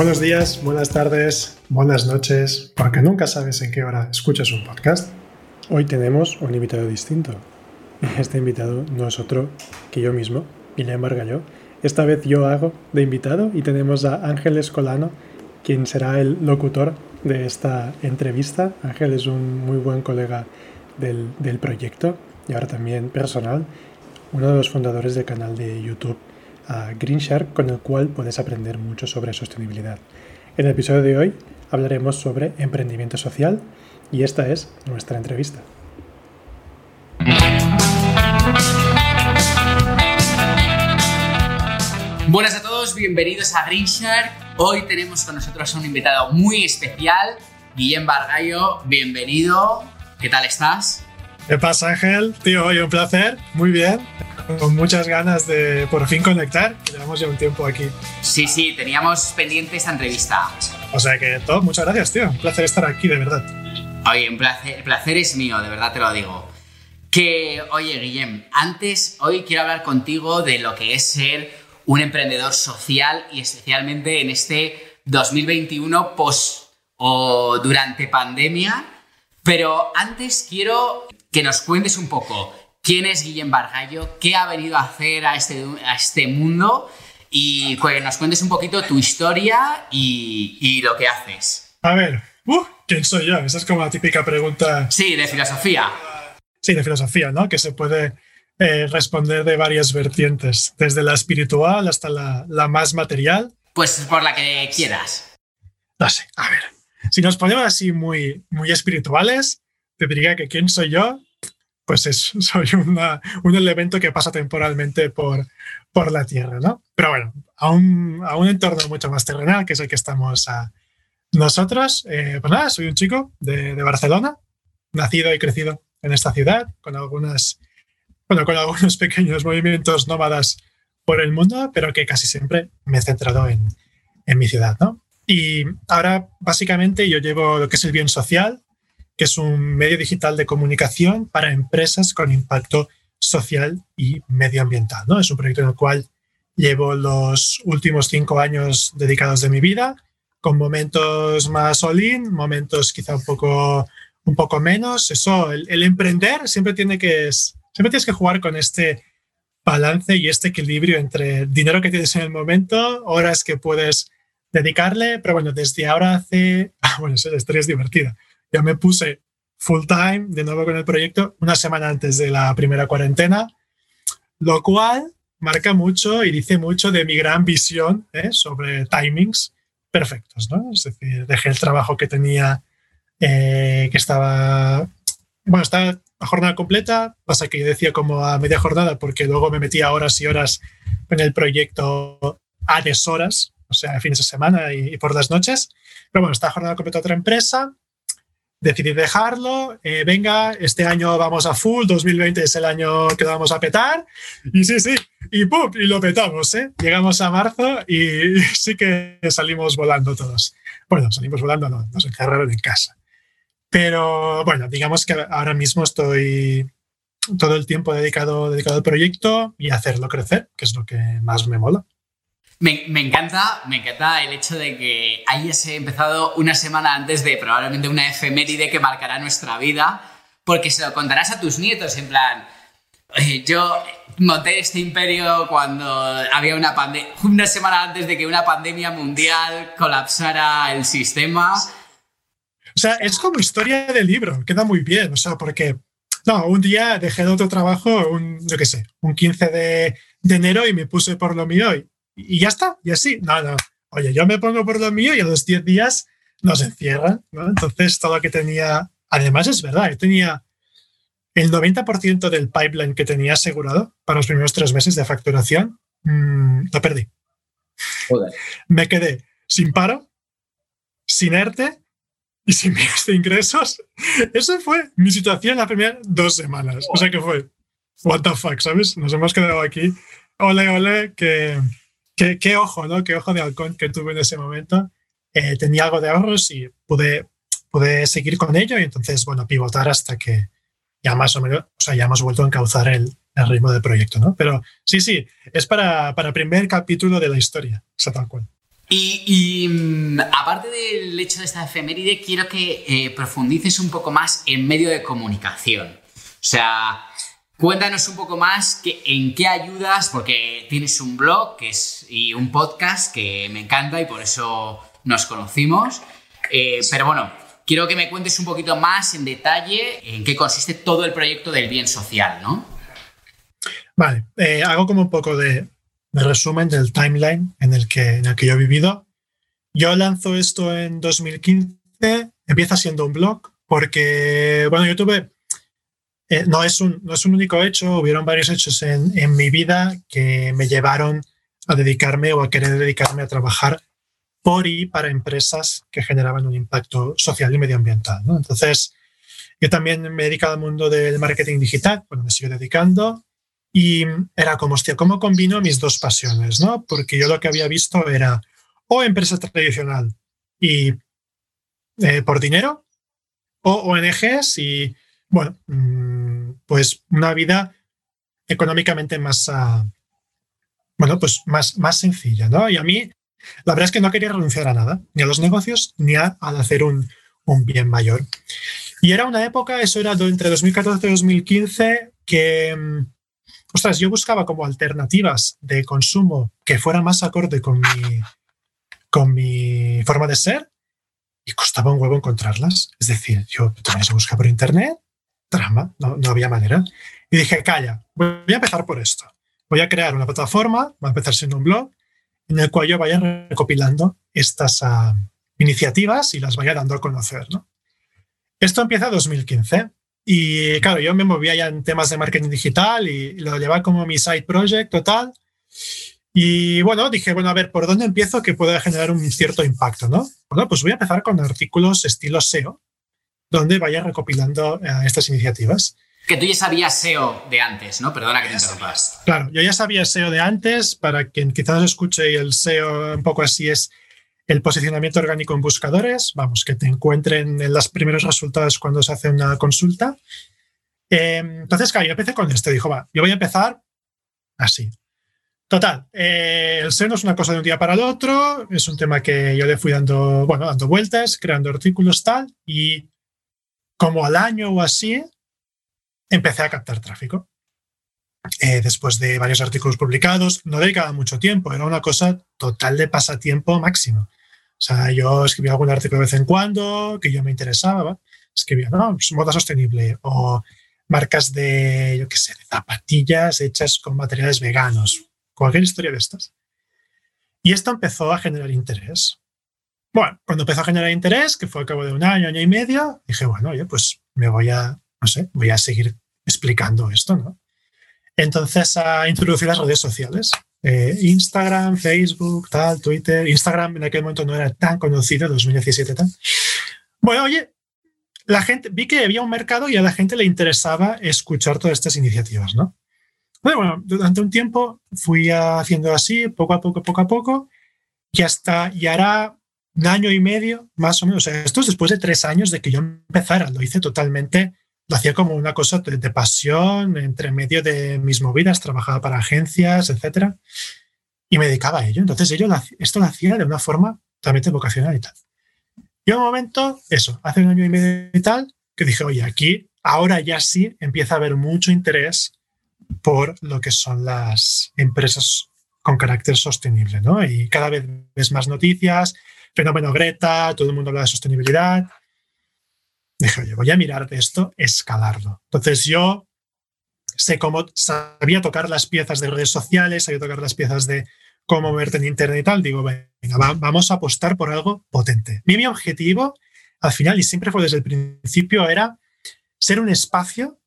Buenos días, buenas tardes, buenas noches, porque nunca sabes en qué hora escuchas un podcast. Hoy tenemos un invitado distinto. Este invitado no es otro que yo mismo, Guillermo Bargalló. Esta vez yo hago de invitado y tenemos a Ángel Escolano, quien será el locutor de esta entrevista. Ángel es un muy buen colega del, del proyecto y ahora también personal, uno de los fundadores del canal de YouTube a Greenshark con el cual puedes aprender mucho sobre sostenibilidad. En el episodio de hoy hablaremos sobre emprendimiento social y esta es nuestra entrevista. Buenas a todos, bienvenidos a Greenshark. Hoy tenemos con nosotros a un invitado muy especial, Guillem Bargallo. Bienvenido. ¿Qué tal estás? ¿Qué pasa, Ángel? Tío, hoy un placer. Muy bien con muchas ganas de por fin conectar, llevamos ya un tiempo aquí. Sí, sí, teníamos pendiente esta entrevista. O sea que todo, muchas gracias, tío. Un placer estar aquí, de verdad. Oye, un placer, el placer es mío, de verdad te lo digo. Que, oye, Guillem, antes, hoy quiero hablar contigo de lo que es ser un emprendedor social y especialmente en este 2021 post o durante pandemia. Pero antes quiero que nos cuentes un poco quién es Guillem Bargallo, qué ha venido a hacer a este, a este mundo y que nos cuentes un poquito tu historia y, lo que haces. A ver, uh, ¿quién soy yo? Esa es como la típica pregunta. Sí, de filosofía. Sí, de filosofía, ¿no? Que se puede eh, responder de varias vertientes, desde la espiritual hasta la, la más material. Pues por la que quieras. No sé, a ver. Si nos ponemos así muy, muy espirituales, te diría que quién soy yo pues es, soy un elemento que pasa temporalmente por, por la Tierra, ¿no? Pero bueno, a un, a un entorno mucho más terrenal, que es el que estamos nosotros. Eh, pues nada, soy un chico de, de, Barcelona, nacido y crecido en esta ciudad, con algunas, bueno, con algunos pequeños movimientos nómadas por el mundo, pero que casi siempre me he centrado en, en mi ciudad, ¿no? Y ahora, básicamente, yo llevo lo que es el bien social, que es un medio digital de comunicación para empresas con impacto social y medioambiental. ¿no? Es un proyecto en el cual llevo los últimos cinco años dedicados de mi vida, con momentos más all-in, momentos quizá un poco, un poco menos. Eso, el, emprender siempre, tiene que, siempre tienes que jugar con este balance y este equilibrio entre dinero que tienes en el momento, horas que puedes dedicarle, pero bueno, desde ahora hace, bueno, esa historia es divertida ya me puse full time de nuevo con el proyecto una semana antes de la primera cuarentena, lo cual marca mucho y dice mucho de mi gran visión ¿eh? sobre timings perfectos. ¿no? Es decir, dejé el trabajo que tenía, eh, que estaba, bueno, estaba a jornada completa, pasa que yo decía como a media jornada porque luego me metía horas y horas en el proyecto a deshoras, o sea, fines de semana y, y por las noches. Pero bueno, está jornada completa otra empresa decidí dejarlo, eh, venga, este año vamos a full, 2020 es el año que vamos a petar, y sí, sí, y ¡pum! Y lo petamos, ¿eh? Llegamos a marzo y sí que salimos volando todos. Bueno, salimos volando, no, nos encerraron en casa. Pero bueno, digamos que ahora mismo estoy todo el tiempo dedicado, dedicado al proyecto y hacerlo crecer, que es lo que más me mola. Me, encanta, me encanta el hecho de que hayas empezado una semana antes de probablemente una efeméride que marcará nuestra vida, porque se lo contarás a tus nietos en plan, yo monté este imperio cuando había una pandemia, una semana antes de que una pandemia mundial colapsara el sistema. O sea, es como historia del libro, queda muy bien, o sea, porque, no, un día dejé de otro trabajo, un, yo qué sé, un 15 de, de enero y me puse por lo mío y y ya está, y así. No, no. Oye, yo me pongo por lo mío y a los 10 días nos encierran, ¿no? Entonces, todo lo que tenía, además es verdad, yo tenía el 90% del pipeline que tenía asegurado para los primeros tres meses de facturación, mm, lo perdí. Me quedé sin paro, sin ERTE y sin miles de ingresos. Eso fue mi situación las primeras dos semanas. O sea que fue, what the fuck, ¿sabes? Nos hemos quedado aquí. Ole, ole, que, qué ojo, ¿no? Qué ojo de halcón que tuve en ese momento. Eh, tenía algo de ahorros y pude, pude seguir con ello y entonces, bueno, pivotar hasta que ya más o menos, o sea, ya hemos vuelto a encauzar el, el ritmo del proyecto, ¿no? Pero sí, sí, es para, para primer capítulo de la historia, o sea, tal cual. Y, mm, aparte del hecho de esta efeméride, quiero que eh, profundices un poco más en medio de comunicación. O sea, cuéntanos un poco más en qué ayudas, porque tienes un blog y un podcast que me encanta y por eso nos conocimos. Eh, pero bueno, quiero que me cuentes un poquito más en detalle en qué consiste todo el proyecto del bien social, ¿no? Vale, eh, hago como un poco de, resumen del timeline en el, que, en el que yo he vivido. Yo lanzo esto en 2015, empieza siendo un blog, porque, bueno, yo tuve, eh, no, es un, no es un único hecho, hubieron varios hechos en, en mi vida que me llevaron a dedicarme o a querer dedicarme a trabajar por y para empresas que generaban un impacto social y medioambiental. Entonces, yo también me he dedicado al mundo del marketing digital, bueno, me sigo dedicando, y era como, hostia, ¿cómo combino mis dos pasiones? ¿no? Porque yo lo que había visto era o empresa tradicional y eh, por dinero, o ONGs y, bueno, mm, pues una vida económicamente más, uh, bueno, pues más, más sencilla, ¿no? Y a mí la verdad es que no quería renunciar a nada, ni a los negocios, ni a, hacer un, bien mayor. Y era una época, eso era entre 2014 y 2015, que, mm, ostras, yo buscaba como alternativas de consumo que fueran más acorde con mi, con mi forma de ser y costaba un huevo encontrarlas. Es decir, yo tenía que buscar por internet, trama, no, no había manera. Y dije, calla, voy a empezar por esto. Voy a crear una plataforma, va a empezar siendo un blog, en el cual yo vaya recopilando estas ah, iniciativas y las vaya dando a conocer. ¿no? Esto empieza en 2015 y claro, yo me movía ya en temas de marketing digital y lo llevaba como mi side project total. Y bueno, dije, bueno, a ver, ¿por dónde empiezo que pueda generar un cierto impacto? ¿no? Bueno, pues voy a empezar con artículos estilo SEO, donde vaya recopilando eh, estas iniciativas. Que tú ya sabías SEO de antes, ¿no? Perdona que te interrumpas. Claro, yo ya sabía SEO de antes. Para quien quizás escuche, el SEO un poco así es el posicionamiento orgánico en buscadores. Vamos, que te encuentren en los primeros resultados cuando se hace una consulta. Em, entonces, claro, yo empecé con esto. Dijo, va, yo voy a empezar así. Total, eh, el SEO no es una cosa de un día para el otro, es un tema que yo le fui dando, bueno, dando vueltas, creando artículos tal, y como al año o así, empecé a captar tráfico. Eh, después de varios artículos publicados, no dedicaba mucho tiempo, era una cosa total de pasatiempo máximo. O sea, yo escribía algún artículo de vez en cuando que yo me interesaba, escribía, no, pues moda sostenible o marcas de, yo qué sé, de zapatillas hechas con materiales veganos, cualquier historia de estas. Y esto empezó a generar interés. Bueno, cuando empezó a generar interés, que fue al cabo de un año, año y medio, dije, bueno, oye, pues me voy a, no sé, voy a seguir explicando esto, ¿no? Entonces a introducir las redes sociales. Eh, Instagram, Facebook, tal, Twitter. Instagram en aquel momento no era tan conocido, 2017 tal. Bueno, oye, la gente, vi que había un mercado y a la gente le interesaba escuchar todas estas iniciativas, ¿no? Bueno, durante un tiempo fui haciendo así, poco a poco, poco a poco, y hasta, y hará un año y medio, más o menos. Esto es después de tres años de que yo empezara. Lo hice totalmente lo hacía como una cosa de, pasión, entre medio de mis movidas, trabajaba para agencias, etc. Y me dedicaba a ello. Entonces, ello, esto lo hacía de una forma totalmente vocacional y tal. Y un momento, eso, hace un año y medio y tal, que dije, oye, aquí ahora ya sí empieza a haber mucho interés por lo que son las empresas con carácter sostenible, ¿no? Y cada vez ves más noticias, fenómeno Greta, todo el mundo habla de sostenibilidad, dije, oye, voy a mirar de esto, escalarlo. Entonces yo sé cómo, sabía tocar las piezas de redes sociales, sabía tocar las piezas de cómo moverte en Internet y tal. Digo, venga, vamos a apostar por algo potente. Mi, mi objetivo, al final, y siempre fue desde el principio, era ser un espacio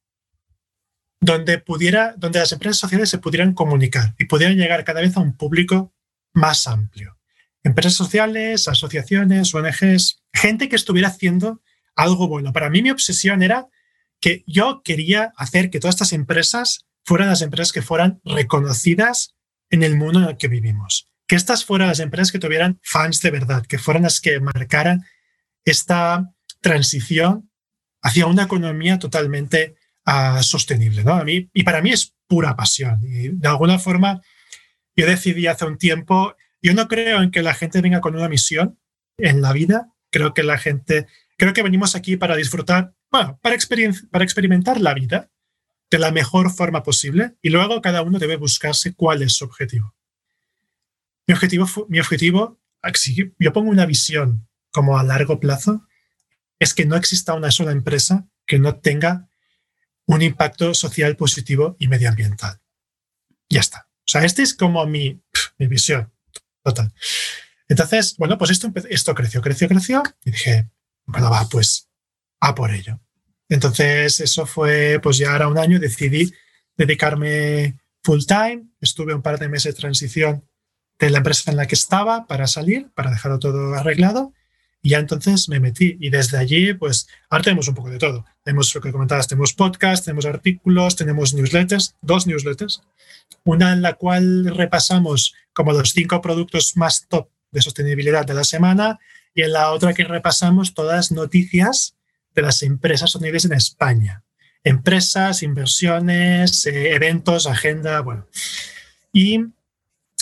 donde, pudiera, donde las empresas sociales se pudieran comunicar y pudieran llegar cada vez a un público más amplio. Empresas sociales, asociaciones, ONGs, gente que estuviera haciendo algo bueno. Para mí mi obsesión era que yo quería hacer que todas estas empresas fueran las empresas que fueran reconocidas en el mundo en el que vivimos. Que estas fueran las empresas que tuvieran fans de verdad, que fueran las que marcaran esta transición hacia una economía totalmente uh, sostenible. ¿no? A mí, y para mí es pura pasión. De alguna forma yo decidí hace un tiempo, yo no creo en que la gente venga con una misión en la vida, creo que la gente, creo que venimos aquí para disfrutar, bueno, para, para experimentar la vida de la mejor forma posible y luego cada uno debe buscarse cuál es su objetivo. Mi objetivo, mi objetivo yo pongo una visión como a largo plazo, es que no exista una sola empresa que no tenga un impacto social positivo y medioambiental. Ya está. O sea, este es como mi, mi visión total. Entonces, bueno, pues esto, esto creció, creció, creció y dije, bueno, va, pues a por ello. Entonces, eso fue, pues ya era un año, decidí dedicarme full time, estuve un par de meses de transición de la empresa en la que estaba para salir, para dejarlo todo arreglado y ya entonces me metí y desde allí, pues ahora tenemos un poco de todo. Tenemos lo que comentabas, tenemos podcast, tenemos artículos, tenemos newsletters, dos newsletters. Una en la cual repasamos como los cinco productos más top de sostenibilidad de la semana y en la otra que repasamos todas las noticias de las empresas sostenibles en España. Empresas, inversiones, eh, eventos, agenda, bueno. Y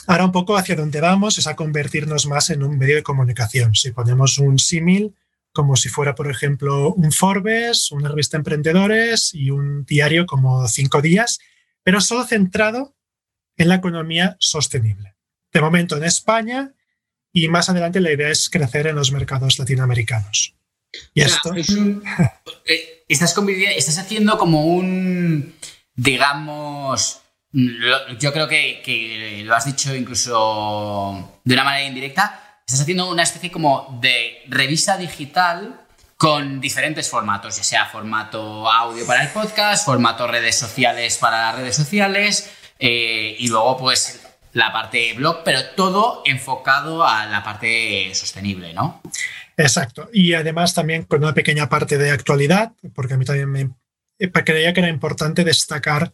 Ahora un poco hacia dónde vamos es a convertirnos más en un medio de comunicación. Si ponemos un símil, como si fuera, por ejemplo, un Forbes, una revista de emprendedores y un diario como Cinco Días, pero solo centrado en la economía sostenible. De momento en España y más adelante la idea es crecer en los mercados latinoamericanos. Y esto... Eh, estás, estás haciendo como un, digamos, yo creo que, lo has dicho incluso de una manera indirecta, estás haciendo una especie como de revista digital con diferentes formatos, ya sea formato audio para el podcast, formato redes sociales para las redes sociales eh, y luego pues la parte blog, pero todo enfocado a la parte sostenible, ¿no? Exacto. Y además también con una pequeña parte de actualidad, porque a mí también me creía que era importante destacar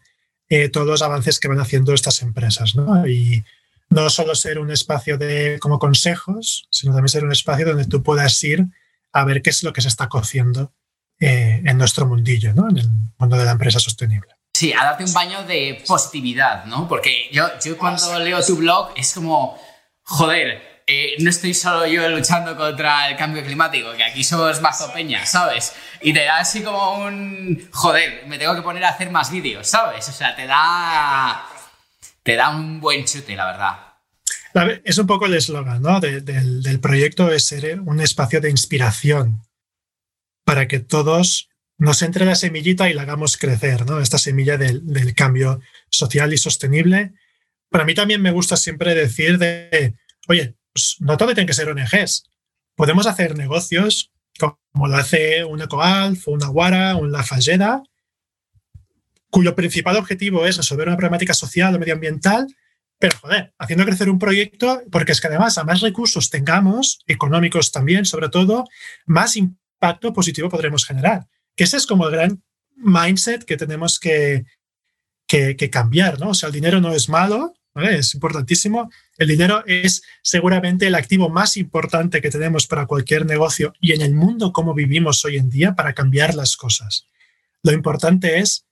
eh, todos los avances que van haciendo estas empresas. ¿no? Y no solo ser un espacio de como consejos, sino también ser un espacio donde tú puedas ir a ver qué es lo que se está cociendo eh, en nuestro mundillo, ¿no? en el mundo de la empresa sostenible. Sí, a darte un baño de positividad, ¿no? Porque yo, yo cuando leo tu blog es como, joder, eh, no estoy solo yo luchando contra el cambio climático, que aquí somos mazo peña, ¿sabes? Y te da así como un, joder, me tengo que poner a hacer más vídeos, ¿sabes? O sea, te da, te da un buen chute, la verdad. Es un poco el eslogan ¿no? del, proyecto, es ser un espacio de inspiración para que todos nos entre la semillita y la hagamos crecer, ¿no? Esta semilla del, cambio social y sostenible. Para mí también me gusta siempre decir de, oye, pues, no todo tiene que ser ONGs. Podemos hacer negocios como lo hace un EcoAlf, una Aguara, un La Falleda, cuyo principal objetivo es resolver una problemática social o medioambiental, pero joder, haciendo crecer un proyecto, porque es que además a más recursos tengamos, económicos también, sobre todo, más impacto positivo podremos generar. Ese es como el gran mindset que tenemos que, que, que cambiar, ¿no? O sea, el dinero no es malo, es importantísimo. El dinero es seguramente el activo más importante que tenemos para cualquier negocio y en el mundo como vivimos hoy en día para cambiar las cosas. Lo importante es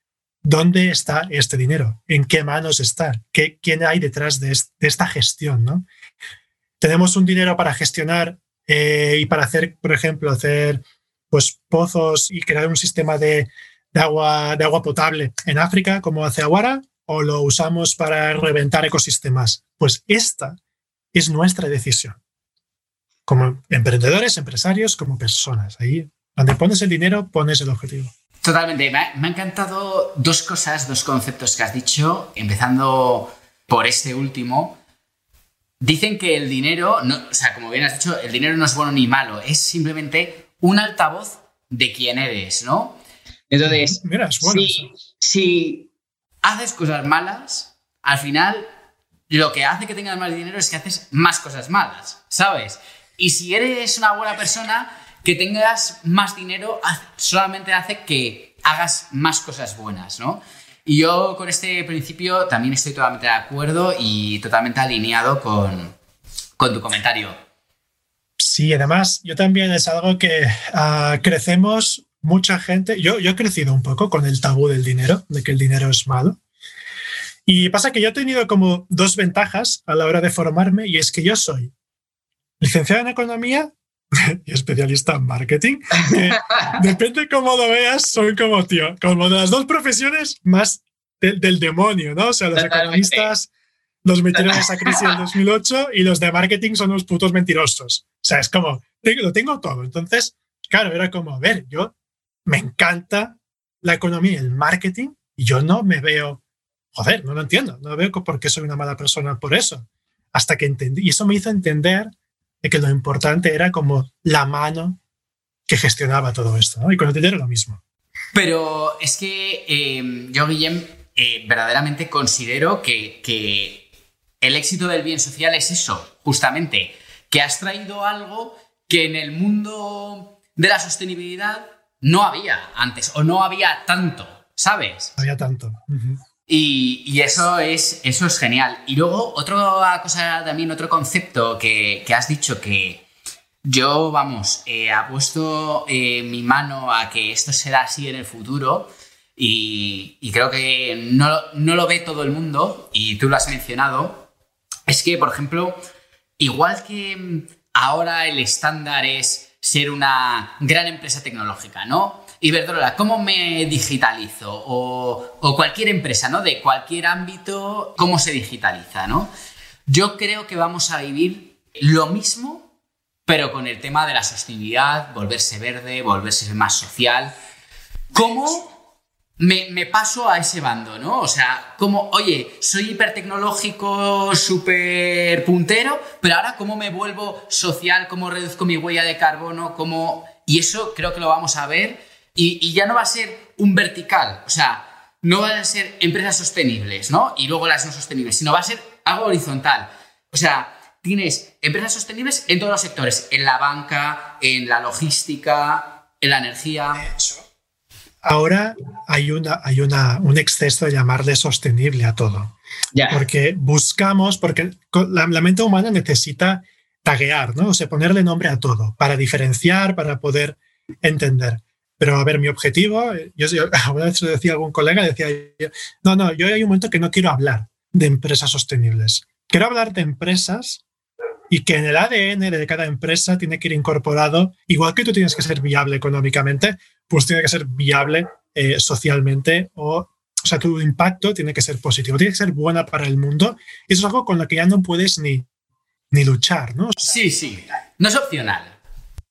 dónde está este dinero, en qué manos está, qué, quién hay detrás de, esta gestión. ¿no? Tenemos un dinero para gestionar eh, y para hacer, por ejemplo, hacer pues, pozos y crear un sistema de, agua, de agua potable en África, como hace Aguara, o lo usamos para reventar ecosistemas. Pues esta es nuestra decisión. Como emprendedores, empresarios, como personas. Ahí, donde pones el dinero, pones el objetivo. Totalmente. Me ha, encantado dos cosas, dos conceptos que has dicho, empezando por este último. Dicen que el dinero, o sea, como bien has dicho, el dinero no es bueno ni malo, es simplemente un altavoz de quién eres, ¿no? Entonces, Mira, es bueno si, haces cosas malas, al final lo que hace que tengas más dinero es que haces más cosas malas, ¿sabes? Y si eres una buena persona, que tengas más dinero solamente hace que hagas más cosas buenas, ¿no? Y yo con este principio también estoy totalmente de acuerdo y totalmente alineado con, tu comentario. Sí, además yo también es algo que ah, crecemos mucha gente, yo, yo he crecido un poco con el tabú del dinero, de que el dinero es malo. Y pasa que yo he tenido como dos ventajas a la hora de formarme y es que yo soy licenciado en economía y especialista en marketing. depende cómo lo veas, son como, tío, como de las dos profesiones más del demonio, ¿no? O sea, los economistas los metieron en esa crisis del 2008 y los de marketing son unos putos mentirosos. O sea, es como, lo tengo todo. Entonces, claro, era como, a ver, yo me encanta la economía y el marketing y yo no me veo, joder, no lo entiendo, no veo por qué soy una mala persona por eso. Hasta que entendí, y eso me hizo entender que lo importante era como la mano que gestionaba todo esto, ¿no? Y con el dinero lo mismo. Pero es que eh, yo, Guillem, eh, verdaderamente considero que el éxito del bien social es eso, justamente, que has traído algo que en el mundo de la sostenibilidad no había antes o no había tanto, ¿sabes? Había tanto. Y, eso, es, eso es genial. Y luego, otra cosa también, otro concepto que, has dicho que yo, vamos, he puesto eh, mi mano a que esto será así en el futuro y, creo que no, no, lo ve todo el mundo y tú lo has mencionado. Es que, por ejemplo, igual que ahora el estándar es ser una gran empresa tecnológica, ¿no? Iberdrola, ¿cómo me digitalizo? O, cualquier empresa, ¿no? De cualquier ámbito, ¿cómo se digitaliza, ¿no? Yo creo que vamos a vivir lo mismo, pero con el tema de la sostenibilidad, volverse verde, volverse más social. ¿Cómo me, paso a ese bando, ¿no? O sea, como, oye, soy hipertecnológico, súper puntero, pero ahora cómo me vuelvo social, cómo reduzco mi huella de carbono, cómo... Y eso creo que lo vamos a ver y, ya no va a ser un vertical, o sea, no van a ser empresas sostenibles, ¿no? Y luego las no sostenibles, sino va a ser algo horizontal. O sea, tienes empresas sostenibles en todos los sectores, en la banca, en la logística, en la energía. Ahora hay, una, hay una, un exceso de llamarle sostenible a todo. Porque buscamos, porque la, la, mente humana necesita taguear, ¿no? O sea, ponerle nombre a todo para diferenciar, para poder entender. Pero a ver, mi objetivo, yo, yo una vez decía algún colega, decía, no, no, yo hay un momento que no quiero hablar de empresas sostenibles. Quiero hablar de empresas y que en el ADN de cada empresa tiene que ir incorporado, igual que tú tienes que ser viable económicamente, pues tiene que ser viable eh, socialmente o, o sea, tu impacto tiene que ser positivo, tiene que ser buena para el mundo. Y eso es algo con lo que ya no puedes ni, ni luchar, ¿no? sí, sí, no es opcional.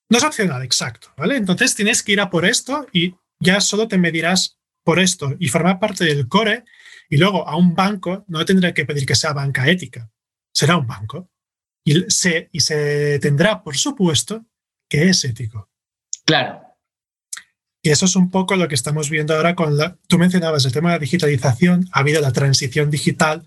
No es opcional, exacto, ¿vale? Entonces tienes que ir a por esto y ya solo te medirás por esto y formar parte del core y luego a un banco no tendré que pedir que sea banca ética, será un banco y se, y se tendrá por supuesto que es ético. Claro. Y eso es un poco lo que estamos viendo ahora con la... Tú mencionabas el tema de la digitalización, ha habido la transición digital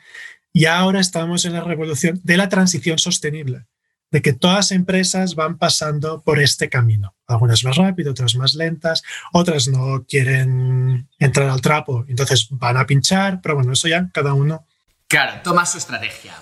y ahora estamos en la revolución de la transición sostenible de que todas las empresas van pasando por este camino. Algunas más rápido, otras más lentas, otras no quieren entrar al trapo, entonces van a pinchar, pero bueno, eso ya cada uno. Claro, toma su estrategia.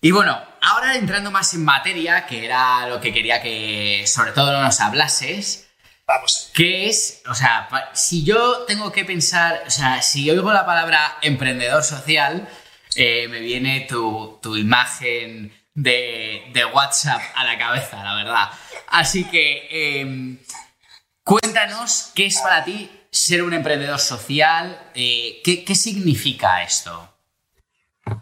Y bueno, ahora entrando más en materia, que era lo que quería que sobre todo nos hablases, Vamos. ¿Qué es? O sea, si yo tengo que pensar, o sea, si yo oigo la palabra emprendedor social, eh, me viene tu, tu imagen de, WhatsApp a la cabeza, la verdad. Así que em, cuéntanos qué es para ti ser un emprendedor social, eh, ¿qué, significa esto?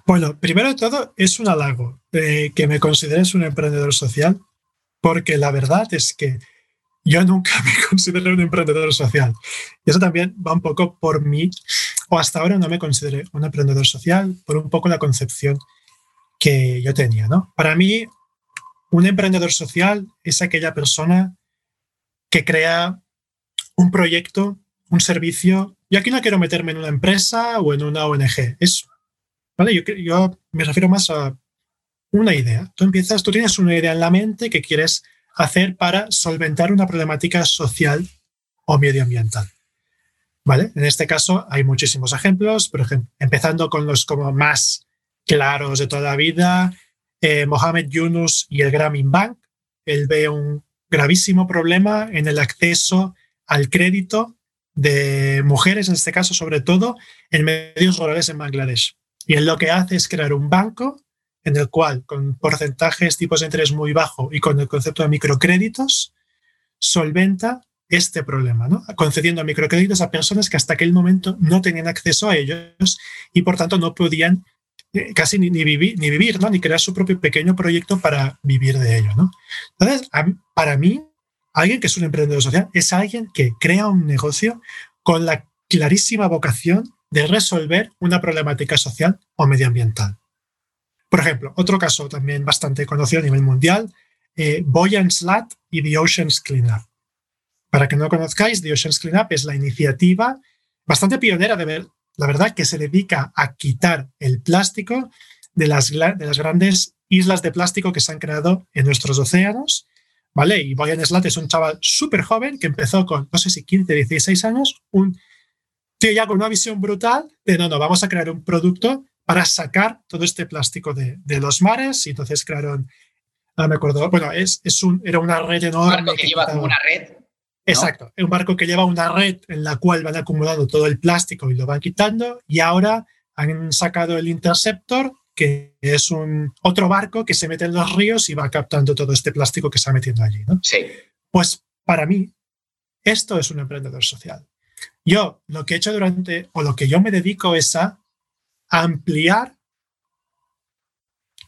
Bueno, primero de todo, es un halago que me consideres un emprendedor social, porque la verdad es que yo nunca me consideré un emprendedor social. Y eso también va un poco por mí, o hasta ahora no me consideré un emprendedor social, por un poco la concepción que yo tenía. ¿no? Para mí, un emprendedor social es aquella persona que crea un proyecto, un servicio, y aquí no quiero meterme en una empresa o en una ONG, es, yo me refiero más a una idea. Tú empiezas, tú tienes una idea en la mente que quieres hacer para solventar una problemática social o medioambiental. ¿Vale? En este caso hay muchísimos ejemplos, por ejemplo, empezando con los como más claros de toda la vida, eh, Mohamed Yunus y el Grameen Bank. Él ve un gravísimo problema en el acceso al crédito de mujeres, en este caso sobre todo, en medios rurales en Bangladesh. Y él lo que hace es crear un banco en el cual, con porcentajes, tipos de interés muy bajo y con el concepto de microcréditos, solventa este problema, ¿no? concediendo microcréditos a personas que hasta aquel momento no tenían acceso a ellos y por tanto no podían eh, casi ni, vivir, ni crear su propio pequeño proyecto para vivir de ello. Entonces, para mí, alguien que es un emprendedor social es alguien que crea un negocio con la clarísima vocación de resolver una problemática social o medioambiental. Por ejemplo, otro caso también bastante conocido a nivel mundial, eh, Boyan Slat y The Oceans Cleanup. Para que no lo conozcáis, The Oceans Cleanup es la iniciativa bastante pionera, de ver, la verdad, que se dedica a quitar el plástico de las, de las grandes islas de plástico que se han creado en nuestros océanos. ¿Vale? Y Boyan Slat es un chaval súper joven que empezó con, no sé si 15, 16 años, un tío ya con una visión brutal de, no, no, vamos a crear un producto para sacar todo este plástico de, los mares y entonces crearon, no me acuerdo, bueno, es, es un, era una red enorme. Un barco que, lleva como una red. Exacto, un barco que lleva una red en la cual van acumulando todo el plástico y lo van quitando y ahora han sacado el Interceptor, que es un otro barco que se mete en los ríos y va captando todo este plástico que está metiendo allí. ¿no? Sí. Pues para mí, esto es un emprendedor social. Yo lo que he hecho durante, o lo que yo me dedico es a ampliar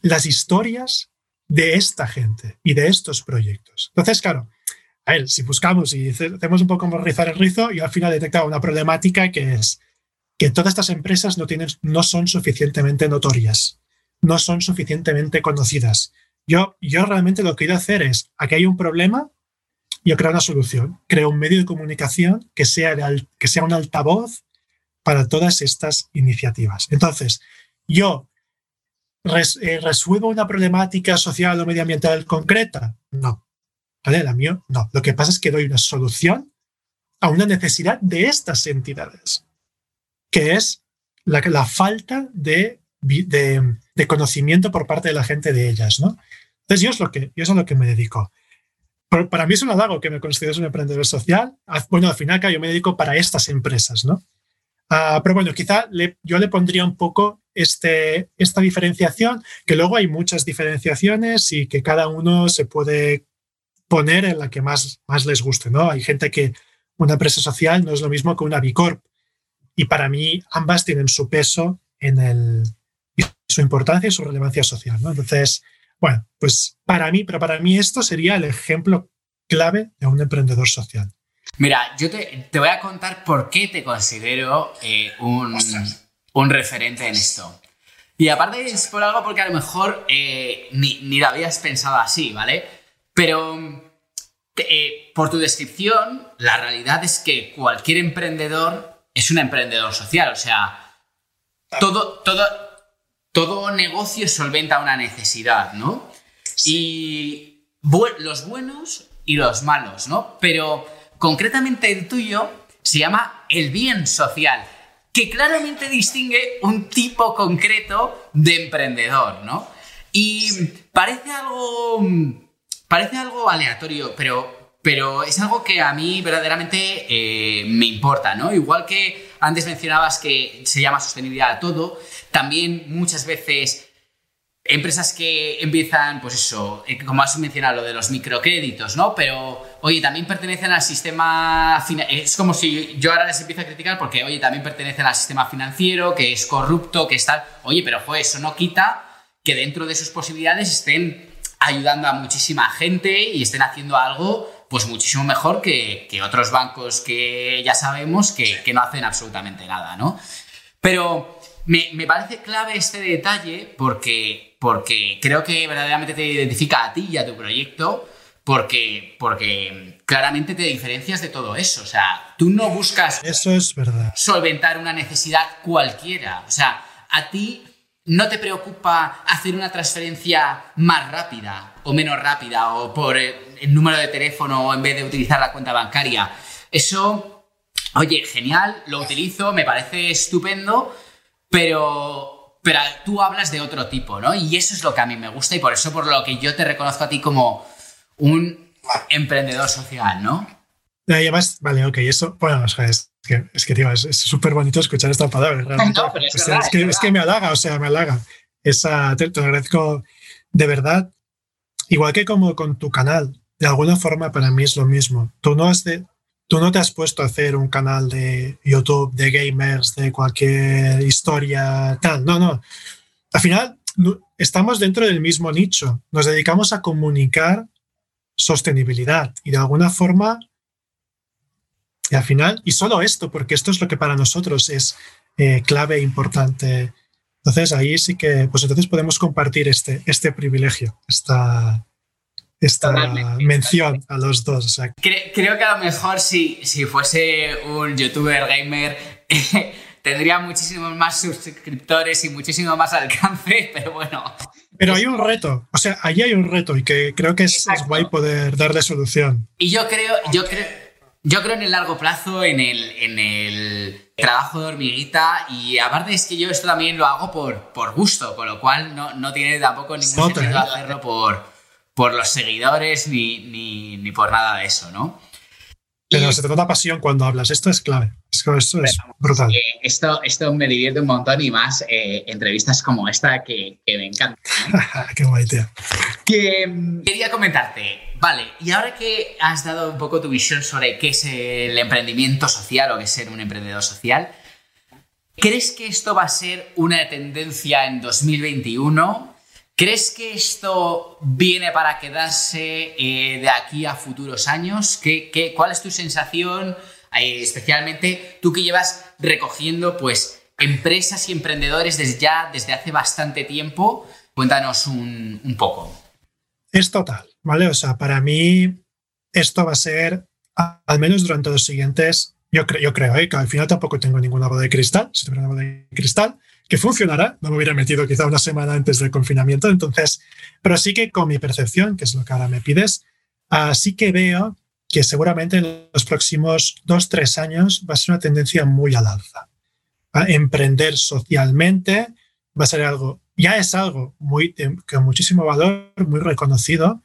las historias de esta gente y de estos proyectos. Entonces, claro, a ver, si buscamos y hacemos un poco como rizar el rizo, y al final he detectado una problemática que es que todas estas empresas no, tienen, no son suficientemente notorias, no son suficientemente conocidas. Yo, yo realmente lo que quiero hacer es, aquí hay un problema, yo creo una solución, creo un medio de comunicación que sea, que sea un altavoz para todas estas iniciativas. Entonces, yo eh, resuelvo una problemática social o medioambiental concreta. No. ¿Vale? La mío, no. Lo que pasa es que doy una solución a una necesidad de estas entidades, que es la, la falta de, de, conocimiento por parte de la gente de ellas. ¿no? Entonces, yo es, lo que, yo es a lo que me dedico. Para mí es un halago que me consideres un emprendedor social. Bueno, al final, yo me dedico para estas empresas, ¿no? Ah, pero bueno, quizá yo le pondría un poco este, esta diferenciación, que luego hay muchas diferenciaciones y que cada uno se puede poner en la que más, más les guste. ¿no? Hay gente que una empresa social no es lo mismo que una Bicorp. Y para mí ambas tienen su peso en el, su importancia y su relevancia social. ¿no? Entonces, bueno, pues para mí, pero para mí esto sería el ejemplo clave de un emprendedor social. Mira, yo te, voy a contar por qué te considero eh, un, un, referente en esto. Y aparte es por algo porque a lo mejor eh, ni, ni, lo habías pensado así, ¿vale? Pero eh, por tu descripción, la realidad es que cualquier emprendedor es un emprendedor social. O sea, todo, todo, todo negocio solventa una necesidad, ¿no? Y los buenos y los malos, ¿no? Pero Concretamente el tuyo se llama el bien social, que claramente distingue un tipo concreto de emprendedor, ¿no? Y parece algo. Parece algo aleatorio, pero, pero es algo que a mí verdaderamente eh, me importa, ¿no? Igual que antes mencionabas que se llama sostenibilidad a todo, también muchas veces empresas que empiezan, pues eso, eh, como has mencionado, lo de los microcréditos, ¿no? Pero, oye, también pertenecen al sistema... Es como si yo ahora les empiezo a criticar porque, oye, también pertenecen al sistema financiero, que es corrupto, que está... Oye, pero, joder, eso no quita que dentro de sus posibilidades estén ayudando a muchísima gente y estén haciendo algo pues muchísimo mejor que, otros bancos que ya sabemos que, que no hacen absolutamente nada, ¿no? Pero me, me, parece clave este detalle porque porque creo que verdaderamente te identifica a ti y a tu proyecto, porque, porque claramente te diferencias de todo eso. O sea, tú no buscas eso es verdad. solventar una necesidad cualquiera. O sea, a ti ¿no te preocupa hacer una transferencia más rápida o menos rápida o por el número de teléfono en vez de utilizar la cuenta bancaria? Eso, oye, genial, lo utilizo, me parece estupendo, pero, pero tú hablas de otro tipo, ¿no? Y eso es lo que a mí me gusta y por eso por lo que yo te reconozco a ti como un emprendedor social, ¿no? Y además, vale, ok, eso, bueno, es que, es que tío, es súper bonito escuchar esta palabra. No, pero es, es, que, es, que, me halaga, o sea, me halaga. Esa, te, te agradezco de verdad. Igual que como con tu canal, de alguna forma para mí es lo mismo. Tú no, has de, tú no te has puesto a hacer un canal de YouTube, de gamers, de cualquier historia, tal. No, no. Al final, estamos dentro del mismo nicho. Nos dedicamos a comunicar sostenibilidad y de alguna forma y al final, y solo esto, porque esto es lo que para nosotros es eh, clave e importante. Entonces ahí sí que, pues entonces podemos compartir este, este privilegio, esta, esta mención a los dos. creo, que a lo mejor si, si fuese un youtuber gamer tendría muchísimos más suscriptores y muchísimo más alcance, pero bueno. Pero hay un reto, o sea, ahí hay un reto y que creo que es, es guay poder darle solución. Y yo creo, yo creo, yo creo en el largo plazo, en el, en el trabajo de hormiguita y aparte es que yo esto también lo hago por, por gusto, con lo cual no, no tiene tampoco ningún sentido hacerlo por, por los seguidores ni, ni, ni por nada de eso, ¿no? Pero se te nota pasión cuando hablas, esto es clave. Esto, es brutal. Eh, esto, esto me divierte un montón y más eh, entrevistas como esta que, que me encantan. Qué guay, tío. Que, mm, quería comentarte, vale, y ahora que has dado un poco tu visión sobre qué es el emprendimiento social o qué es ser un emprendedor social, ¿crees que esto va a ser una tendencia en 2021? ¿Crees que esto viene para quedarse eh, de aquí a futuros años? ¿Qué, qué, cuál es tu sensación? Eh, especialmente tú que llevas recogiendo pues empresas y emprendedores desde ya, desde hace bastante tiempo. Cuéntanos un, poco. Es total, ¿vale? O sea, para mí esto va a ser, al menos durante los siguientes, yo, creo, yo creo ¿eh? que al final tampoco tengo ninguna bola de cristal, si tuviera una bola de cristal, que funcionará, no me hubiera metido quizá una semana antes del confinamiento, entonces, pero sí que con mi percepción, que es lo que ahora me pides, así que veo que seguramente en los próximos dos, tres años va a ser una tendencia muy al alza. a Emprender socialmente va a ser algo, ya es algo muy, con muchísimo valor, muy reconocido.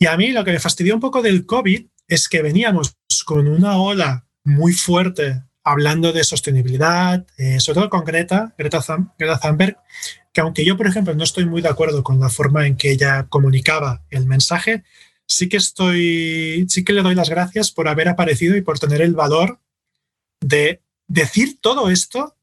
Y a mí lo que me fastidió un poco del COVID es que veníamos con una ola muy fuerte hablando de sostenibilidad, eh, sobre todo con Greta, Greta, Greta Thunberg, que aunque yo, por ejemplo, no estoy muy de acuerdo con la forma en que ella comunicaba el mensaje, sí que estoy, sí que le doy las gracias por haber aparecido y por tener el valor de decir todo esto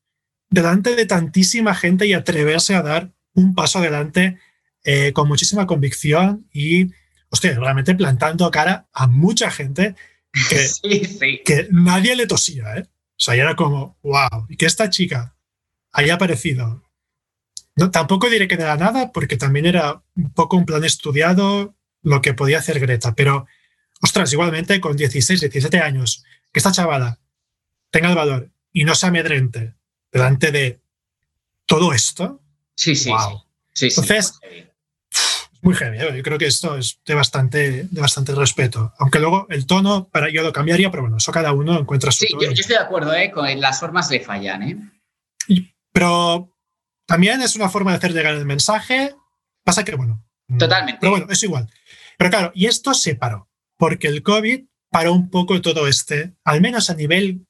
delante de tantísima gente y atreverse a dar un paso adelante eh, con muchísima convicción y, hostia, realmente plantando cara a mucha gente que, que nadie le tosía, ¿eh? O sea, era como, wow, y que esta chica haya aparecido. No, tampoco diré que de la nada, porque también era un poco un plan estudiado, lo que podía hacer Greta. Pero, ostras, igualmente con 16, 17 años, que esta chavala tenga el valor y no se amedrente delante de todo esto. Sí, sí. Wow. Sí, Entonces, muy. ¿eh? Yo creo que esto es de bastante, de bastante respeto. Aunque luego el tono, para yo lo cambiaría, pero bueno, eso cada uno encuentra su sí, Yo, estoy de acuerdo, ¿eh? con las formas le fallan. ¿eh? pero también es una forma de hacer llegar el mensaje. Pasa que, bueno. Totalmente. Pero bueno, es igual. Pero claro, y esto se paró, porque el COVID paró un poco todo este, al menos a nivel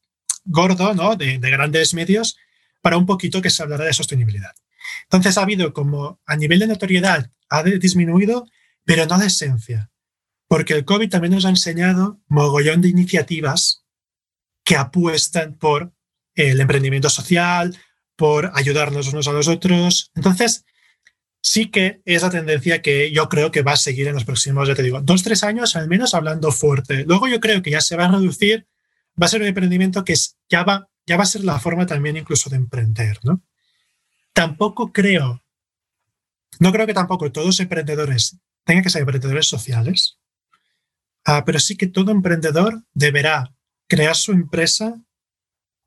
gordo, ¿no? De, grandes medios, para un poquito que se hablara de sostenibilidad. Entonces ha habido como a nivel de notoriedad ha disminuido, pero no de esencia, porque el COVID también nos ha enseñado mogollón de iniciativas que apuestan por el emprendimiento social, por ayudarnos unos a los otros. Entonces, sí que es la tendencia que yo creo que va a seguir en los próximos, ya te digo, dos, tres años al menos hablando fuerte. Luego yo creo que ya se va a reducir, va a ser un emprendimiento que ya, va, ya va a ser la forma también incluso de emprender, ¿no? Tampoco creo, no creo que tampoco todos los emprendedores tengan que ser emprendedores sociales, ah, pero sí que todo emprendedor deberá crear su empresa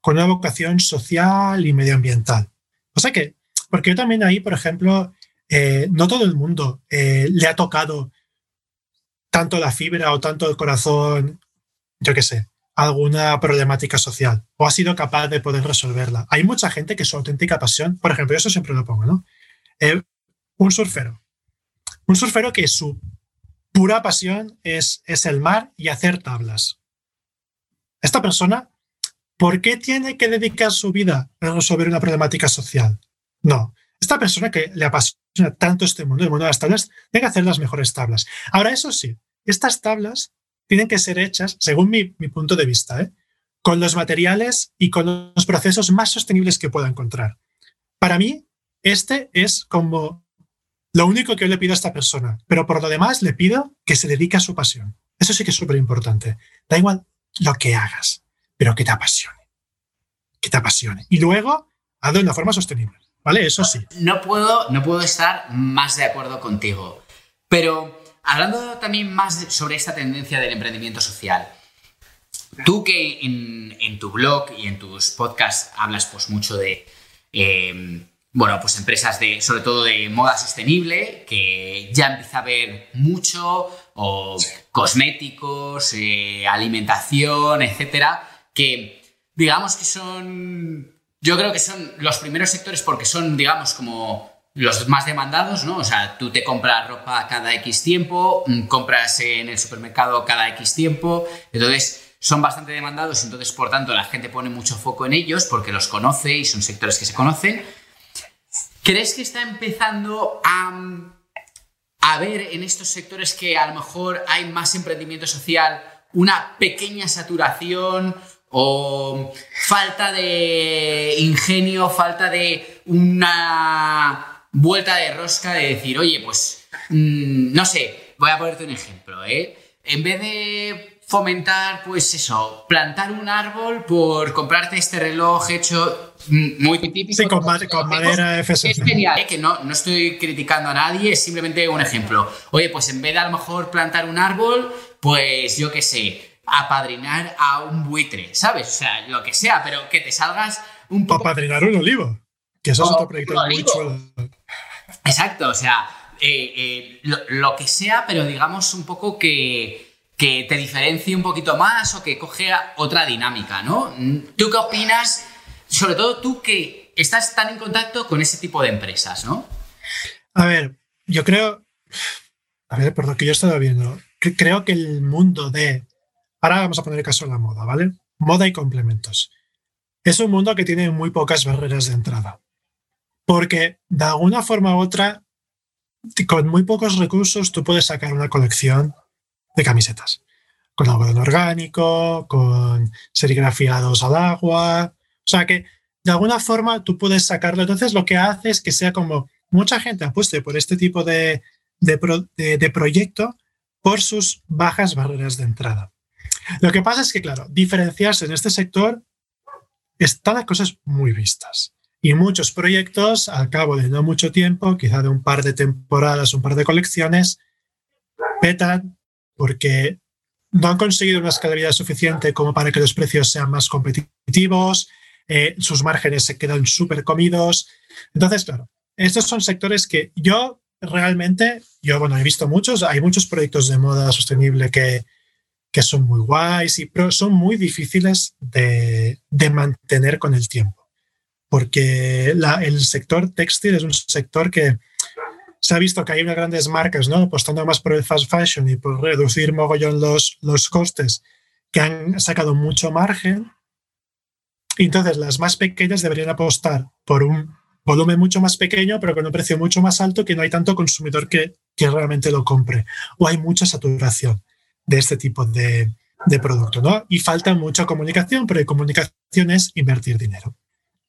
con una vocación social y medioambiental. O sea que porque yo también ahí, por ejemplo, eh, no todo el mundo eh, le ha tocado tanto la fibra o tanto el corazón, yo qué sé, alguna problemática social o ha sido capaz de poder resolverla. Hay mucha gente que su auténtica pasión, por ejemplo, yo eso siempre lo pongo, ¿no? Eh, un surfero. Un surfero que su pura pasión es, es el mar y hacer tablas. Esta persona, ¿por qué tiene que dedicar su vida a resolver una problemática social? No. Esta persona que le apasiona tanto este mundo, el mundo de las tablas, tiene que hacer las mejores tablas. Ahora, eso sí, estas tablas tienen que ser hechas, según mi, punto de vista, ¿eh? con los materiales y con los procesos más sostenibles que pueda encontrar. Para mí, este es como lo único que yo le pido a esta persona, pero por lo demás le pido que se dedique a su pasión. Eso sí que es súper importante. Da igual lo que hagas, pero que te apasione. Que te apasione. Y luego, hazlo de una forma sostenible. ¿Vale? Eso sí. No puedo, no puedo estar más de acuerdo contigo. Pero hablando también más sobre esta tendencia del emprendimiento social, tú que en, tu blog y en tus podcasts hablas pues mucho de, em, bueno, pues empresas de, sobre todo de moda sostenible, que ya empieza a haber mucho, o cosméticos, eh, alimentación, etcétera, que digamos que son, yo creo que son los primeros sectores porque son, digamos, como los más demandados, ¿no? O sea, tú te compras ropa cada X tiempo, mm, compras en el supermercado cada X tiempo, entonces son bastante demandados, entonces por tanto la gente pone mucho foco en ellos porque los conoce y son sectores que se conocen. ¿Crees que está empezando a, a ver en estos sectores que a lo mejor hay más emprendimiento social una pequeña saturación o falta de ingenio, falta de una vuelta de rosca de decir, oye, pues, mm, no sé, voy a ponerte un ejemplo, ¿eh? En vez de fomentar, pues eso, plantar un árbol por comprarte este reloj hecho mm, muy típico. Sí, con, madera FSC. Es genial, ¿eh? que no, no estoy criticando a nadie, es simplemente un ejemplo. Oye, pues en vez de a lo mejor plantar un árbol, pues yo qué sé, apadrinar a un buitre, ¿sabes? O sea, lo que sea, pero que te salgas un poco... Apadrinar un olivo, que eso es otro proyecto muy chulo. Exacto, o sea, eh, eh, lo, que sea, pero digamos un poco que, que te diferencie un poquito más o que coge otra dinámica, ¿no? ¿Tú qué opinas? Sobre todo tú que estás tan en contacto con ese tipo de empresas, ¿no? A ver, yo creo, a ver, por lo que yo he estado viendo, creo que el mundo de, ahora vamos a poner el caso de la moda, ¿vale? Moda y complementos. Es un mundo que tiene muy pocas barreras de entrada porque de alguna forma u otra, con muy pocos recursos, tú puedes sacar una colección de camisetas, con algodón orgánico, con serigrafiados al agua, o sea que de alguna forma tú puedes sacarlo. Entonces lo que hace es que sea como mucha gente apueste por este tipo de, de, proyecto por sus bajas barreras de entrada. Lo que pasa es que, claro, diferenciarse en este sector están las cosas muy vistas. Y muchos proyectos, al cabo de no mucho tiempo, quizá de un par de temporadas, un par de colecciones, petan porque no han conseguido una escalabilidad suficiente como para que los precios sean más competitivos, eh, sus márgenes se quedan súper comidos. Entonces, claro, estos son sectores que yo realmente, yo, bueno, he visto muchos, hay muchos proyectos de moda sostenible que, que son muy guays, y, pero son muy difíciles de, de mantener con el tiempo porque el sector textil es un sector que se ha visto que hay unas grandes marcas ¿no? apostando más por el fast fashion y por reducir mogollón los, los costes, que han sacado mucho margen. Entonces las más pequeñas deberían apostar por un volumen mucho más pequeño, pero con un precio mucho más alto, que no hay tanto consumidor que, que realmente lo compre. O hay mucha saturación de este tipo de, de producto. ¿no? Y falta mucha comunicación, pero comunicación es invertir dinero.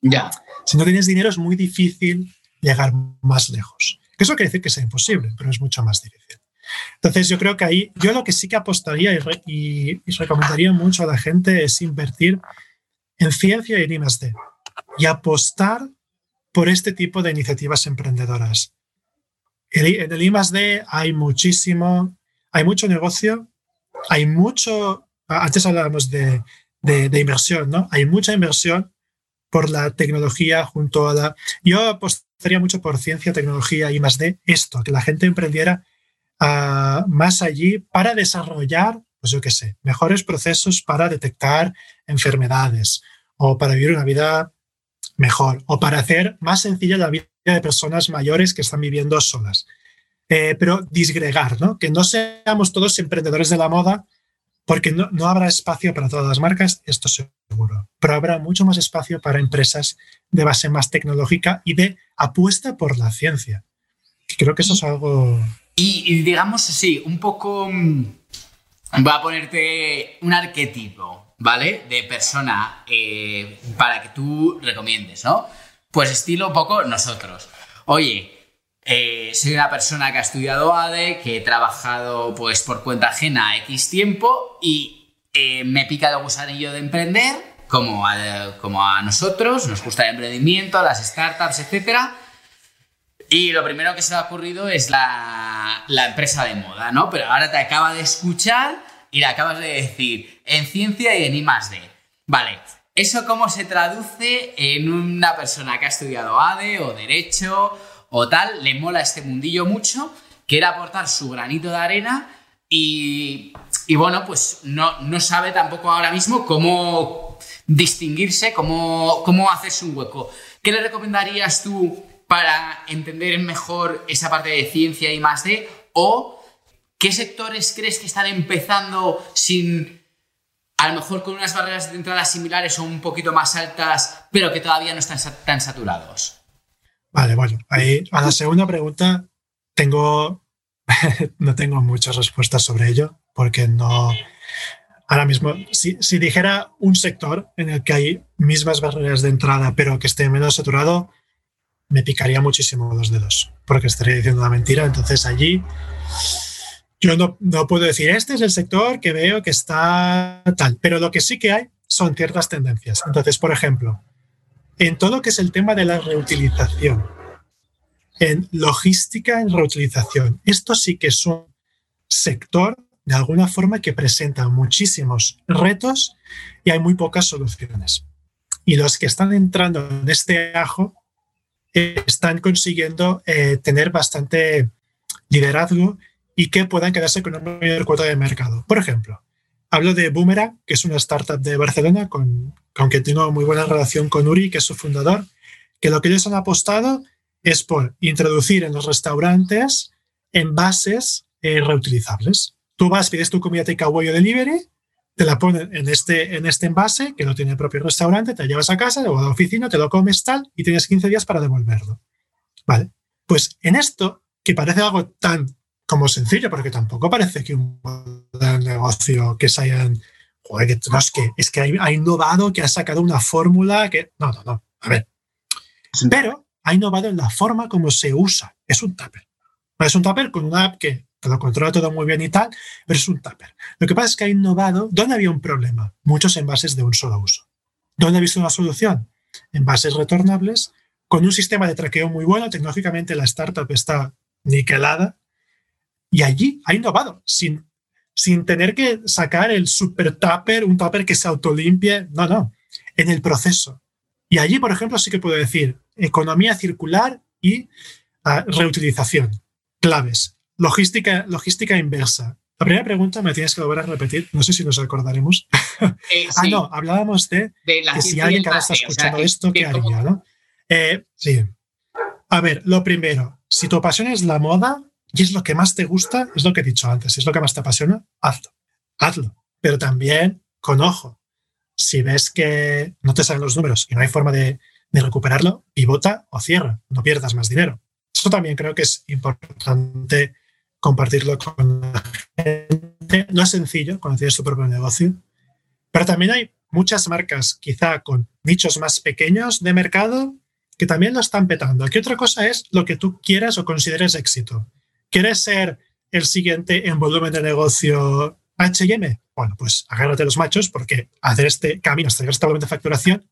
Ya. Si no tienes dinero es muy difícil llegar más lejos. Eso quiere decir que sea imposible, pero es mucho más difícil. Entonces yo creo que ahí, yo lo que sí que apostaría y, recomendaría mucho a la gente es invertir en ciencia y en I+.D. y apostar por este tipo de iniciativas emprendedoras. En el I+.D. hay muchísimo, hay mucho negocio, hay mucho, antes hablábamos de, de, de inversión, ¿no? Hay mucha inversión por la tecnología junto a la... Yo apostaría mucho por ciencia, tecnología y más de esto, que la gente emprendiera uh, más allí para desarrollar, pues yo qué sé, mejores procesos para detectar enfermedades o para vivir una vida mejor o para hacer más sencilla la vida de personas mayores que están viviendo solas. Eh, pero disgregar, ¿no? que no seamos todos emprendedores de la moda, porque no, no, habrá espacio para todas las marcas, esto seguro, pero habrá mucho más espacio para empresas de base más tecnológica y de apuesta por la ciencia. creo que eso es algo... Y, y digamos, sí, un poco... Mm, voy a ponerte un arquetipo, ¿vale? De persona eh, para que tú recomiendes, ¿no? Pues estilo un poco nosotros. Oye, eh, soy una persona que ha estudiado ADE, que he trabajado pues por cuenta ajena X tiempo y eh, me pica el gusanillo de emprender, como a, como a nosotros, nos gusta el emprendimiento, las startups, etc. Y lo primero que se me ha ocurrido es la, la empresa de moda, ¿no? Pero ahora te acaba de escuchar y le acabas de decir en ciencia y en I más D. Vale, ¿eso cómo se traduce en una persona que ha estudiado ADE o Derecho o tal? Le mola este mundillo mucho, quiere aportar su granito de arena y, y bueno, pues no, no sabe tampoco ahora mismo cómo distinguirse, cómo, cómo hacerse un hueco. ¿Qué le recomendarías tú para entender mejor esa parte de ciencia y más D? O ¿Qué sectores crees que están empezando sin, a lo mejor con unas barreras de entrada similares o un poquito más altas, pero que todavía no están tan saturados? Vale, bueno, ahí a la segunda pregunta tengo, no tengo muchas respuestas sobre ello, porque no, ahora mismo, si, dijera un sector en el que hay mismas barreras de entrada, pero que esté menos saturado, me picaría muchísimo los dedos, porque estaría diciendo una mentira. Entonces allí yo no, no, puedo decir, este es el sector que veo que está tal, pero lo que sí que hay son ciertas tendencias. Entonces, por ejemplo, en todo lo que es el tema de la reutilización, en logística en reutilización, esto sí que es un sector de alguna forma que presenta muchísimos retos y hay muy pocas soluciones. Y los que están entrando en este ajo eh, están consiguiendo eh, tener bastante liderazgo y que puedan quedarse con una mayor cuota de mercado. Por ejemplo, hablo de Boomerang, que es una startup de Barcelona, con, con que tengo muy buena relación con Uri, que es su fundador, que lo que ellos han apostado es por introducir en los restaurantes envases eh, reutilizables. Tú vas, pides tu comida takeaway o delivery, te la ponen en este, en este envase, que no tiene el propio restaurante, te la llevas a casa o a la oficina, te lo comes tal y tienes 15 días para devolverlo. Vale, pues en esto, que parece algo tan como sencillo, porque tampoco parece que un negocio que se hayan. Joder, que, no, es que, es que ha innovado, que ha sacado una fórmula que. No, no, no. A ver. Pero ha innovado en la forma como se usa. Es un tupper. Es un tupper con una app que te lo controla todo muy bien y tal, pero es un tupper. Lo que pasa es que ha innovado. ¿Dónde había un problema? Muchos envases de un solo uso. ¿Dónde ha visto una solución? Envases retornables con un sistema de traqueo muy bueno. Tecnológicamente la startup está niquelada y allí ha innovado sin, sin tener que sacar el super tupper, un tupper que se autolimpie. No, no, en el proceso. Y allí, por ejemplo, sí que puedo decir economía circular y uh, reutilización. Claves. Logística, logística inversa. La primera pregunta me tienes que volver a repetir, no sé si nos acordaremos. Eh, ah, no, hablábamos de, de que si alguien que ahora está escuchando o sea, esto, ¿qué haría? ¿no? Eh, sí. A ver, lo primero, si tu pasión es la moda, y es lo que más te gusta, es lo que he dicho antes, es lo que más te apasiona, hazlo. Hazlo. Pero también con ojo. Si ves que no te salen los números y no hay forma de, de recuperarlo, pivota o cierra. No pierdas más dinero. Eso también creo que es importante compartirlo con la gente. No es sencillo cuando tienes tu propio negocio, pero también hay muchas marcas, quizá con nichos más pequeños de mercado, que también lo están petando. Aquí otra cosa es lo que tú quieras o consideres éxito. ¿Quieres ser el siguiente en volumen de negocio HM? Bueno, pues agárrate los machos porque hacer este camino hasta llegar a este volumen de facturación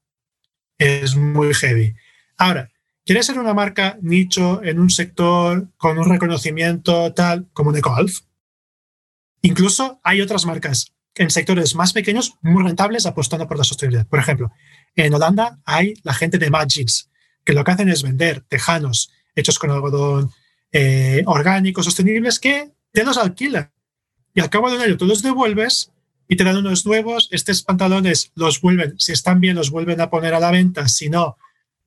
es muy heavy. Ahora, ¿quieres ser una marca nicho en un sector con un reconocimiento tal como de golf? Incluso hay otras marcas en sectores más pequeños muy rentables apostando por la sostenibilidad. Por ejemplo, en Holanda hay la gente de Mad Jeans, que lo que hacen es vender tejanos hechos con algodón eh, orgánicos, sostenibles, que te los alquilan. Y al cabo de un año tú los devuelves y te dan unos nuevos. Estos pantalones los vuelven, si están bien, los vuelven a poner a la venta, si no,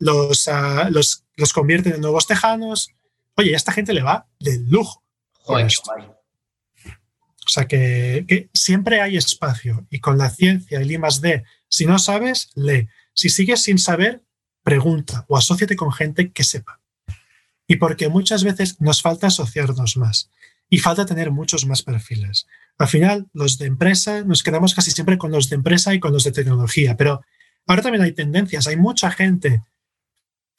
los, uh, los, los, convierten en nuevos tejanos. Oye, a esta gente le va de lujo. Joder, o sea que, que, siempre hay espacio y con la ciencia y el I D, si no sabes, lee. Si sigues sin saber, pregunta o asóciate con gente que sepa. Y porque muchas veces nos falta asociarnos más y falta tener muchos más perfiles. Al final, los de empresa, nos quedamos casi siempre con los de empresa y con los de tecnología, pero ahora también hay tendencias, hay mucha gente,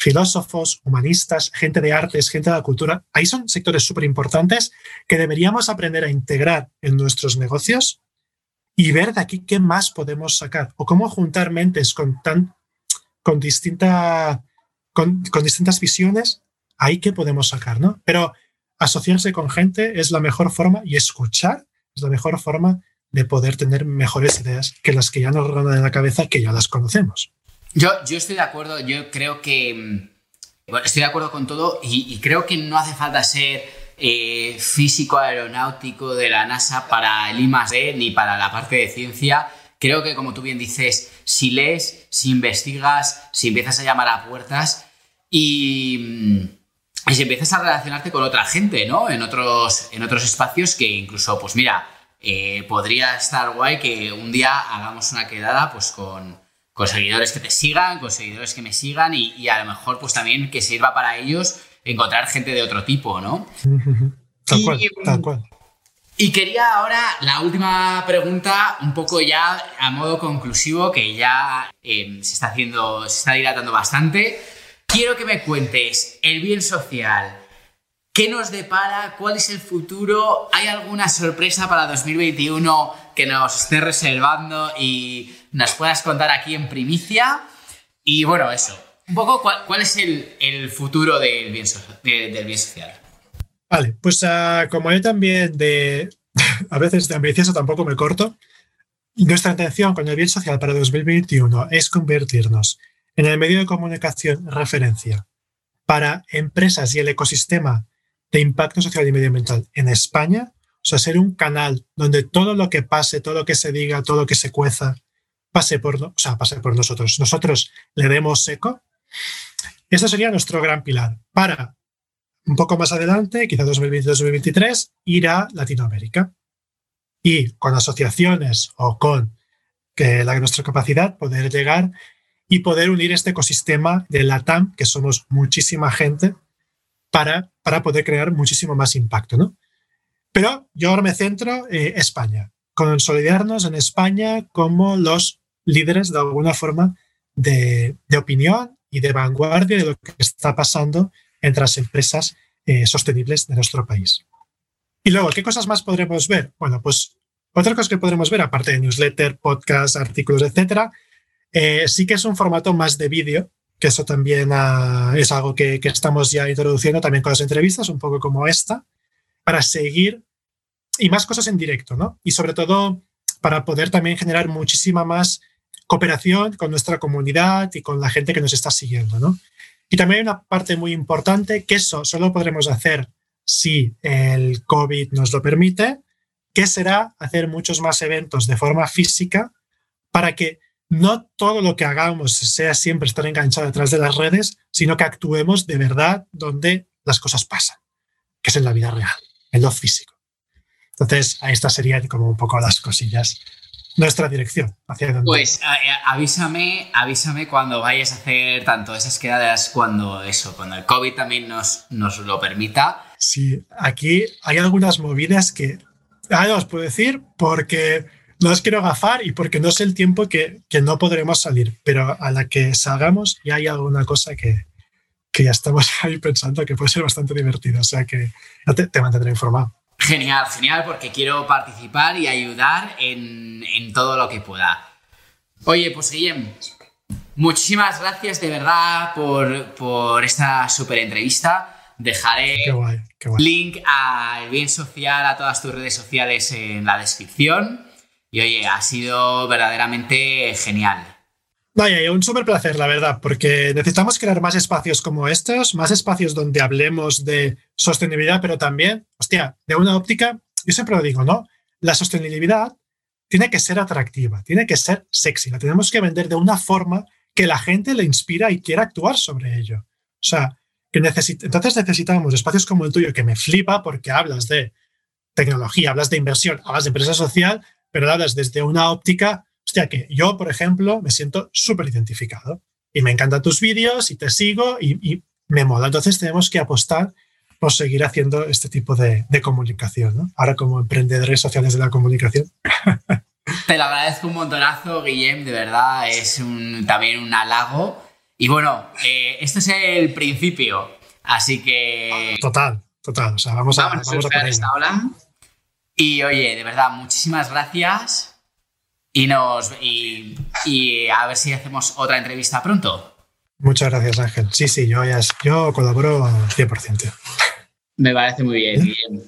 filósofos, humanistas, gente de artes, gente de la cultura, ahí son sectores súper importantes que deberíamos aprender a integrar en nuestros negocios y ver de aquí qué más podemos sacar o cómo juntar mentes con, tan, con, distinta, con, con distintas visiones, ahí qué podemos sacar, ¿no? Pero asociarse con gente es la mejor forma y escuchar es la mejor forma de poder tener mejores ideas que las que ya nos rondan en la cabeza, que ya las conocemos. Yo, yo estoy de acuerdo, yo creo que mm, estoy de acuerdo con todo y, creo que no hace falta ser eh, físico aeronáutico de la NASA para el I+D ni para la parte de ciencia. Creo que, como tú bien dices, si lees, si investigas, si empiezas a llamar a puertas y, mm, y si empiezas a relacionarte con otra gente, ¿no? En otros, en otros espacios que incluso, pues mira, eh, podría estar guay que un día hagamos una quedada pues con, con seguidores que te sigan, con seguidores que me sigan y, y, a lo mejor pues también que sirva para ellos encontrar gente de otro tipo, ¿no? Tal cual, y, tal cual. Y quería ahora la última pregunta, un poco ya a modo conclusivo, que ya eh, se está haciendo, se está dilatando bastante. Quiero que me cuentes el bien social. ¿Qué nos depara? ¿Cuál es el futuro? ¿Hay alguna sorpresa para 2021 que nos esté reservando y nos puedas contar aquí en primicia? Y bueno, eso. Un poco, ¿cuál, es el, futuro del bien, social? Vale, pues uh, como yo también de a veces de ambicioso tampoco me corto, nuestra intención con el bien social para 2021 es convertirnos en el medio de comunicación referencia para empresas y el ecosistema de impacto social y medioambiental en España, o sea, ser un canal donde todo lo que pase, todo lo que se diga, todo lo que se cueza, pase por, o sea, pase por nosotros. Nosotros le demos eco. Este sería nuestro gran pilar. Para un poco más adelante, quizá 2022-2023, ir a Latinoamérica. Y con asociaciones o con que la, nuestra capacidad, poder llegar y poder unir este ecosistema de la TAM, que somos muchísima gente, para, para poder crear muchísimo más impacto. ¿no? Pero yo ahora me centro en eh, España, consolidarnos en España como los líderes de alguna forma de, opinión y de vanguardia de lo que está pasando entre las empresas eh, sostenibles de nuestro país. Y luego, ¿qué cosas más podremos ver? Bueno, pues otra cosa que podremos ver, aparte de newsletter, podcast, artículos, etcétera, eh, sí que es un formato más de vídeo, que eso también uh, es algo que, que, estamos ya introduciendo también con las entrevistas, un poco como esta, para seguir y más cosas en directo, ¿no? Y sobre todo para poder también generar muchísima más cooperación con nuestra comunidad y con la gente que nos está siguiendo, ¿no? Y también hay una parte muy importante que eso solo podremos hacer si el COVID nos lo permite, que será hacer muchos más eventos de forma física para que no todo lo que hagamos sea siempre estar enganchado detrás de las redes, sino que actuemos de verdad donde las cosas pasan, que es en la vida real, en lo físico. Entonces, estas serían como un poco las cosillas nuestra dirección. Hacia dónde. Pues avísame, avísame cuando vayas a hacer tanto esas quedadas, cuando eso, cuando el COVID también nos, nos lo permita. Sí, aquí hay algunas movidas que ah, no os puedo decir porque no os quiero gafar y porque no sé el tiempo que, que, no podremos salir, pero a la que salgamos ya hay alguna cosa que, que ya estamos ahí pensando que puede ser bastante divertido, o sea que te, te mantendré informado. Genial, genial, porque quiero participar y ayudar en, en todo lo que pueda. Oye, pues Guillem, muchísimas gracias de verdad por, por esta súper entrevista. Dejaré qué guay, qué guay. link al bien social, a todas tus redes sociales en la descripción. Y oye, ha sido verdaderamente genial. Vaya, un súper placer, la verdad, porque necesitamos crear más espacios como estos, más espacios donde hablemos de sostenibilidad, pero también, hostia, de una óptica, yo siempre lo digo, ¿no? La sostenibilidad tiene que ser atractiva, tiene que ser sexy, la tenemos que vender de una forma que la gente le inspira y quiera actuar sobre ello. O sea, que entonces necesitamos espacios como el tuyo, que me flipa porque hablas de tecnología, hablas de inversión, hablas de empresa social, pero hablas desde una óptica hostia, que yo, por ejemplo, me siento súper identificado y me encantan tus vídeos y te sigo y, me mola. Entonces tenemos que apostar por seguir haciendo este tipo de, comunicación, ¿no? Ahora como emprendedores sociales de la comunicación. Te lo agradezco un montonazo, Guillem, de verdad, es también un halago. Y bueno, eh, esto es el principio, así que... Total, total, o sea, vamos, a, vamos a, esta Y oye, de verdad, muchísimas gracias y, nos, y, a ver si hacemos otra entrevista pronto. Muchas gracias, Ángel. Sí, sí, yo, ya, yo colaboro 100%. Me parece muy bien. bien.